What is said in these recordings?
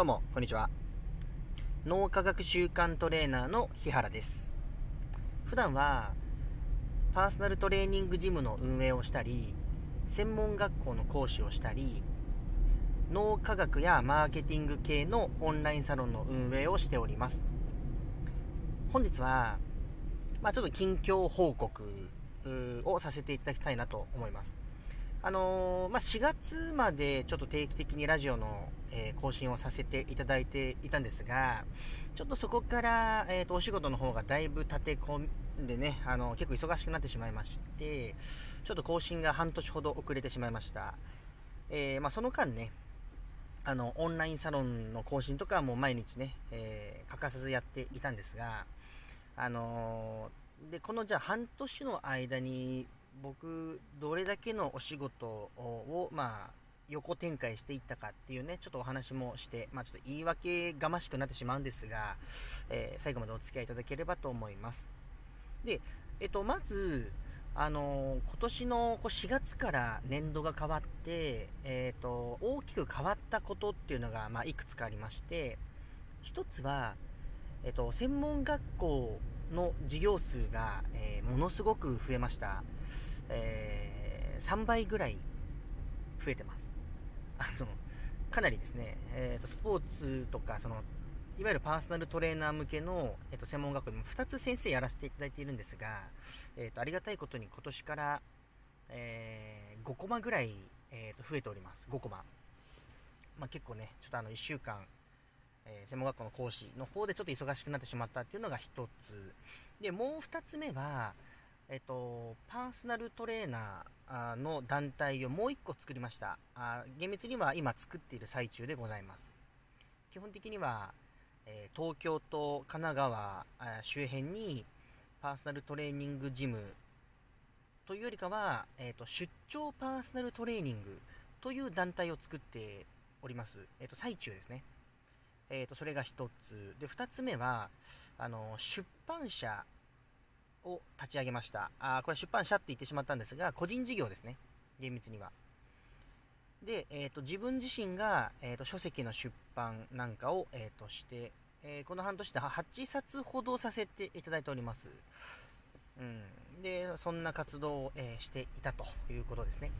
どうも、こんにちは。脳科学習慣トレーナーの日原です。普段は、パーソナルトレーニングジムの運営をしたり、専門学校の講師をしたり、脳科学やマーケティング系のオンラインサロンの運営をしております。本日は、まあ、ちょっと近況報告をさせていただきたいなと思います。あのー、まあ、4月までちょっと定期的にラジオの、えー、更新をさせていただいていたんですが、ちょっとそこから、えーと、お仕事の方がだいぶ立て込んでね、あの結構忙しくなってしまいまして、ちょっと更新が半年ほど遅れてしまいました。えー、まあ、その間ね、あの、オンラインサロンの更新とかはもう毎日ね、え欠かさずやっていたんですが、あので、このじゃあ半年の間に僕、どれだけのお仕事を、まあ、横展開していったかっていうね、ちょっとお話もして、まあちょっと言い訳がましくなってしまうんですが、えー、最後までお付き合いいただければと思います。で、えっと、まず、あのー、今年の4月から年度が変わって、えっ、ー、と、大きく変わったことっていうのが、まあ、いくつかありまして、一つは、えっ、と、専門学校の授業数が、えものすごく増えました。えー、3倍ぐらい増えてます。あの、かなりですね、えーと、スポーツとか、その、いわゆるパーソナルトレーナー向けの、えーと、専門学校でも2つ先生やらせていただいているんですが、えーと、ありがたいことに今年から、えー、5コマぐらい、えー、と増えております。5コマ。まあ、結構ね、ちょっとあの1週間、え、専門学校の講師の方でちょっと忙しくなってしまったっていうのが1つ。で、もう2つ目は、えっと、パーソナルトレーナーの団体をもう一個作りました。あ厳密には今作っている最中でございます。基本的には、え、東京と神奈川周辺にパーソナルトレーニングジムというよりかは、えーと、出張パーソナルトレーニングという団体を作っております。えっ、と、最中ですね。えっ、と、それが一つ。で、二つ目は、あの、出版社を立ち上げました。あこれ出版社って言ってしまったんですが、個人事業ですね。厳密には。で、えーと、自分自身が、えーと、書籍の出版なんかを、えーと、して、えー、この半年で8冊ほどさせていただいております。うん、で、そんな活動を、えー、していたということですね。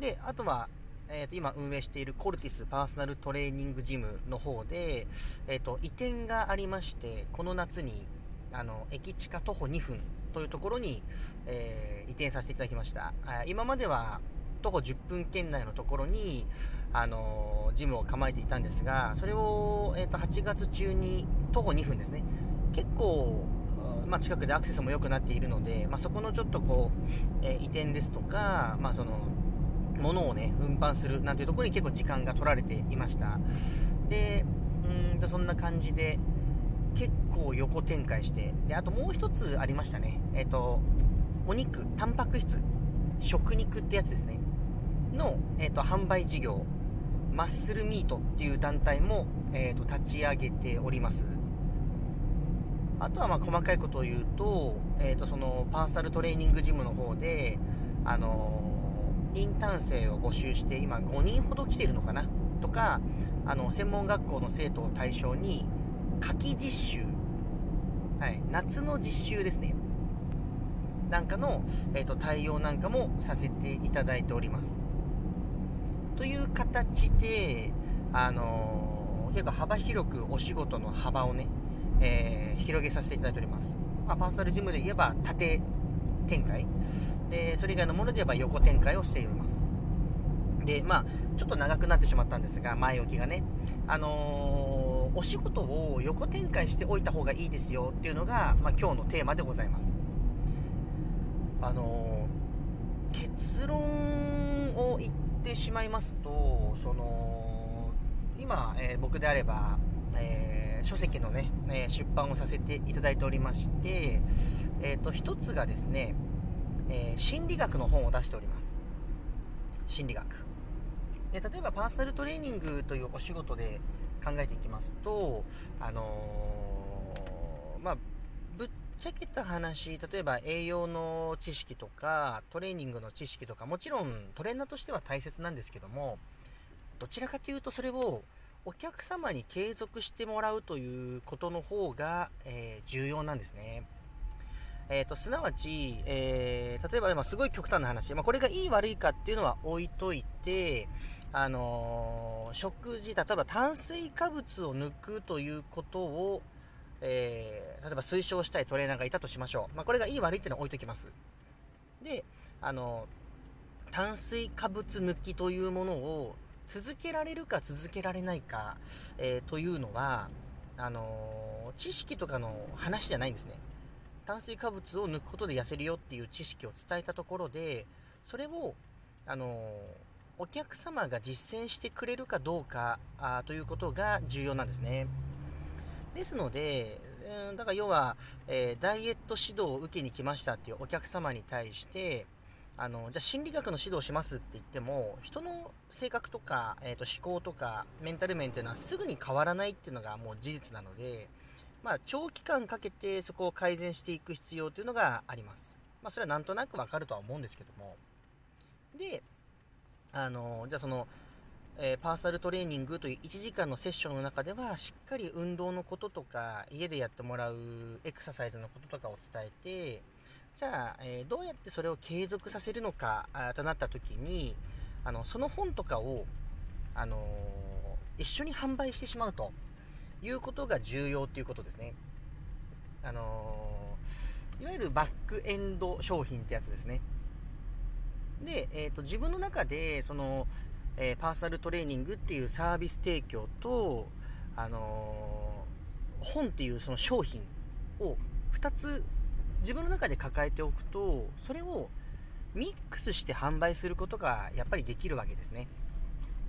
で、あとは、えー、と今運営しているコルティスパーソナルトレーニングジムの方で、えー、と移転がありまして、この夏にあの駅地下徒歩2分というところに、えー、移転させていただきました。今までは徒歩10分圏内のところに、あのジムを構えていたんですが、それを、えーと、8月中に徒歩2分ですね。結構、まあ、近くでアクセスも良くなっているので、まあ、そこのちょっとこう、えー、移転ですとか、まあ、その、物をね、運搬するなんていうところに結構時間が取られていました。で、うんと、そんな感じで、結構横展開して、で、あともう一つありましたね。えっ、ー、と、お肉、タンパク質、食肉ってやつですね。の、えっ、ー、と、販売事業、マッスルミートっていう団体も、えっ、ー、と、立ち上げております。あとは、まあ、細かいことを言うと、えっ、と、その、パーソナルトレーニングジムの方で、あのインターン生を募集して、今5人ほど来てるのかな？とか、あの、専門学校の生徒を対象に、夏季実習、はい、夏の実習ですね。なんかの、えーと、対応なんかもさせていただいております。という形で、あのー、結構幅広くお仕事の幅をね、えー、広げさせていただいております。まあ、パーソナルジムで言えば縦展開。で、それ以外のもので言えば横展開をしています。で、まあ、ちょっと長くなってしまったんですが、前置きがね。あのーお仕事を横展開しておいた方がいいですよっていうのが、まあ、今日のテーマでございます。あの結論を言ってしまいますと、その、今、えー、僕であれば、えー、書籍のね、え、出版をさせていただいておりまして、えっ、と、一つがですね、え心理学の本を出しております。心理学。で例えばパーソナルトレーニングというお仕事で、考えていきますと、あのー、まあ、ぶっちゃけた話、例えば栄養の知識とか、トレーニングの知識とか、もちろんトレーナーとしては大切なんですけども、どちらかというとそれをお客様に継続してもらうということの方が、えー、重要なんですね。えっ、ー、と、すなわち、えー、例えば今すごい極端な話、まあ、これがいい悪いかっていうのは置いといて、あの食事、例えば炭水化物を抜くということを、えー例えば推奨したいトレーナーがいたとしましょう。まあ、これがいい悪いっていうのは置いときます。で、あの炭水化物抜きというものを続けられるか続けられないか、えー、というのは、あの、知識とかの話じゃないんですね。炭水化物を抜くことで痩せるよっていう知識を伝えたところで、それを、あのー、お客様が実践してくれるかどうかあということが重要なんですね。ですので、うん、だから要は、えー、ダイエット指導を受けに来ましたっていうお客様に対して、あの、じゃあ心理学の指導しますって言っても、人の性格とか、えっ、ー、と思考とか、メンタル面っていうのはすぐに変わらないっていうのがもう事実なので、まあ、長期間かけてそこを改善していく必要というのがあります。まあ、それはなんとなくわかるとは思うんですけども。で、あの、じゃあその、えー、パーソナルトレーニングという1時間のセッションの中では、しっかり運動のこととか、家でやってもらうエクササイズのこととかを伝えて、じゃあ、えー、どうやってそれを継続させるのかとなった時に、あの、その本とかを、あのー、一緒に販売してしまうということが重要ということですね。あの、いわゆるバックエンド商品ってやつですね。で、えっ、と、自分の中で、その、えー、パーソナルトレーニングっていうサービス提供と、あのー、本っていうその商品を2つ自分の中で抱えておくと、それをミックスして販売することがやっぱりできるわけですね。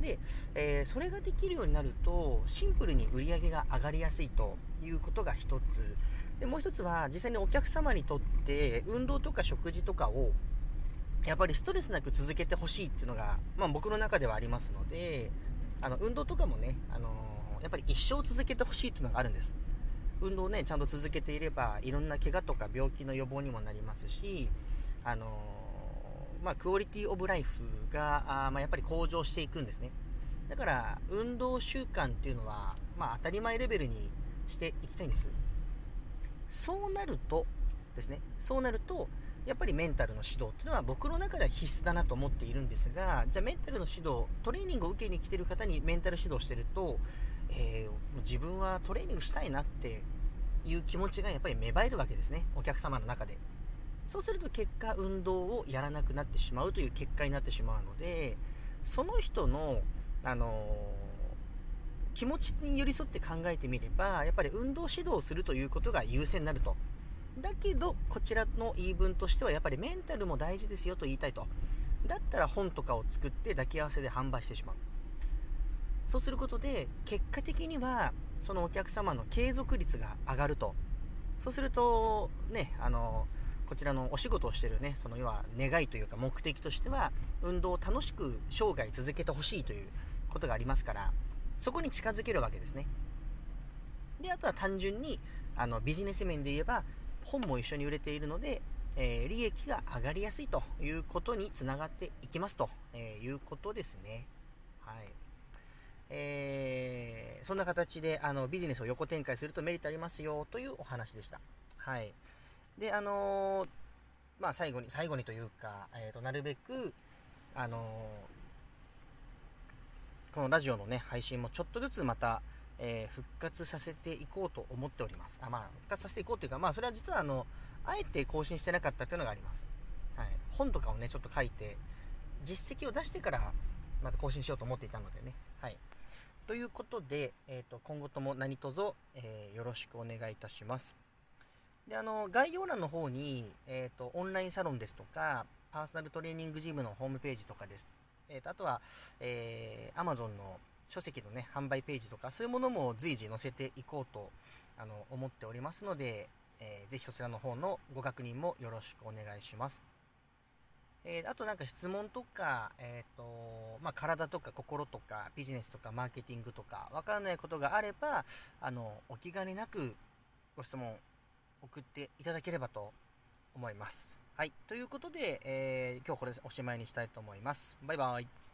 で、えー、それができるようになると、シンプルに売り上げが上がりやすいということが一つ。で、もう一つは、実際にお客様にとって、運動とか食事とかをやっぱりストレスなく続けてほしいっていうのが、まあ、僕の中ではありますので、あの運動とかもね、あのー、やっぱり一生続けてほしいっていうのがあるんです。運動をね、ちゃんと続けていれば、いろんな怪我とか病気の予防にもなりますし、あのー、まあ、クオリティオブライフが、あまあ、やっぱり向上していくんですね。だから、運動習慣っていうのは、まあ、当たり前レベルにしていきたいんです。そうなるとですね、そうなると、やっぱりメンタルの指導っていうのは僕の中では必須だなと思っているんですが、じゃあメンタルの指導、トレーニングを受けに来てる方にメンタル指導してると、えー、自分はトレーニングしたいなっていう気持ちがやっぱり芽生えるわけですね、お客様の中で。そうすると結果運動をやらなくなってしまうという結果になってしまうので、その人の、あのー、気持ちに寄り添って考えてみれば、やっぱり運動指導をするということが優先になると。だけど、こちらの言い分としては、やっぱりメンタルも大事ですよと言いたいと。だったら本とかを作って抱き合わせで販売してしまう。そうすることで、結果的には、そのお客様の継続率が上がると。そうすると、ね、あの、こちらのお仕事をしてるね、その要は願いというか目的としては、運動を楽しく生涯続けてほしいということがありますから、そこに近づけるわけですね。で、あとは単純に、あの、ビジネス面で言えば、本も一緒に売れているので、えー、利益が上がりやすいということにつながっていきますと、え、いうことですね。はい。えー、そんな形であのビジネスを横展開するとメリットありますよというお話でした。はい。で、あのー、まあ、最後に、最後にというか、えー、と、なるべく、あの、このラジオのね、配信もちょっとずつまた、えー、復活させていこうと思っております。あまあ、復活させていこうというか、まあ、それは実はあの、あえて更新してなかったというのがあります。はい。本とかをね、ちょっと書いて、実績を出してから、また更新しようと思っていたのでね。はい。ということで、えっ、ー、と、今後とも何卒、えー、よろしくお願いいたします。で、あの、概要欄の方に、えっ、ー、と、オンラインサロンですとか、パーソナルトレーニングジムのホームページとかです。えっ、と、あとは、えー、Amazon の書籍のね、販売ページとか、そういうものも随時載せていこうと、あの、思っておりますので、えー、ぜひそちらの方のご確認もよろしくお願いします。えー、あとなんか質問とか、えっ、ー、と、まあ、体とか心とかビジネスとかマーケティングとかわからないことがあれば、あの、お気兼ねなくご質問送っていただければと思います。はい。ということで、えー、今日これでおしまいにしたいと思います。バイバイ。